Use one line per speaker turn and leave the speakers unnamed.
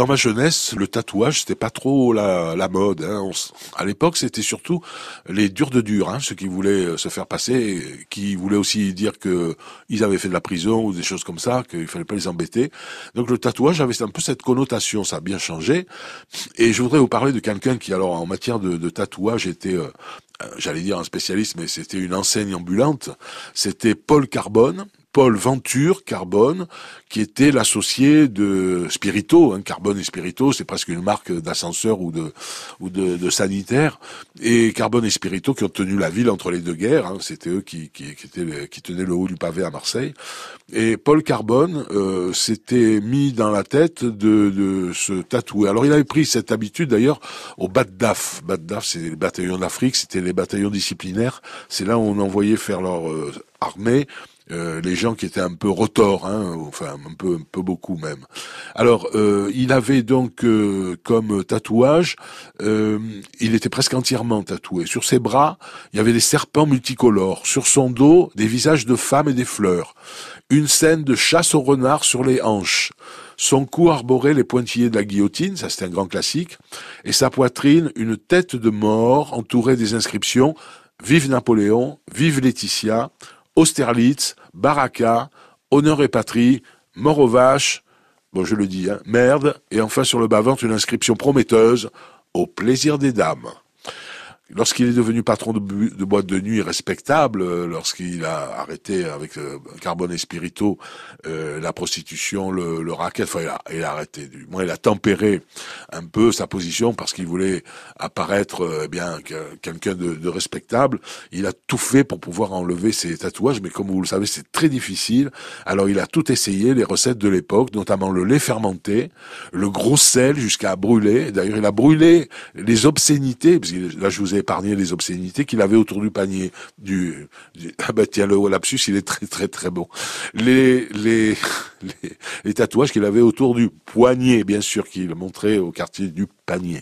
dans ma jeunesse, le tatouage c'était pas trop la, mode. Hein. à l'époque, c'était surtout les durs de durs, hein, ceux qui voulaient euh, se faire passer, qui voulaient aussi dire que ils avaient fait de la prison ou des choses comme ça, qu'il fallait pas les embêter. Donc le tatouage avait un peu cette connotation, ça a bien changé. Et je voudrais vous parler de quelqu'un qui, alors en matière de, tatouage, était euh, j'allais dire un spécialiste, mais c'était une enseigne ambulante. C'était Paul Carbone, Paul Venture Carbone, qui était l'associé de Spirito. Hein, Carbone et Spirito, c'est presque une marque d'ascenseur ou de ou de, de, sanitaire. Et Carbone et Spirito qui ont tenu la ville entre les deux guerres. Hein, C'était eux qui, qui, qui, étaient, qui tenaient le haut du pavé à Marseille. Et Paul Carbone euh, s'était mis dans la tête de, de se tatouer. Alors il avait pris cette habitude d'ailleurs au BATDAF. BATDAF, c'est les bataillons d'Afrique, c'était les bataillons disciplinaires. C'est là où on envoyait faire leur euh, armée euh, les gens qui étaient un peu retors, hein, enfin un peu, un peu beaucoup même. Alors, euh, il avait donc euh, comme tatouage, il était presque entièrement tatoué. Sur ses bras, il y avait des serpents multicolores. Sur son dos, des visages de femmes et des fleurs. Une scène de chasse au renard sur les hanches. Son cou arborait les pointillés de la guillotine, ça c'était un grand classique, et sa poitrine, une tête de mort entourée des inscriptions Vive Napoléon, vive Laetitia, Austerlitz, Baraka, Honneur et Patrie, Mort aux vaches, bon je le dis, hein, merde, et enfin sur le bas-ventre une inscription prometteuse, Au plaisir des dames. Lorsqu'il est devenu patron de, boîte de nuit respectable, euh, lorsqu'il a arrêté avec euh, Carbone et Spirito euh, la prostitution, le, le racket, enfin il a, arrêté, du moins il a tempéré un peu sa position parce qu'il voulait apparaître eh bien quelqu'un de, de, respectable. Il a tout fait pour pouvoir enlever ses tatouages, mais comme vous le savez, c'est très difficile. Alors il a tout essayé, les recettes de l'époque, notamment le lait fermenté, le gros sel jusqu'à brûler. D'ailleurs, il a brûlé les obscénités, parce que là je vous ai épargner les obscénités qu'il avait autour du panier. Du, ah bah tiens, le lapsus, il est très très très bon. Les, les, les, les tatouages qu'il avait autour du poignet, bien sûr, qu'il montrait au quartier du panier.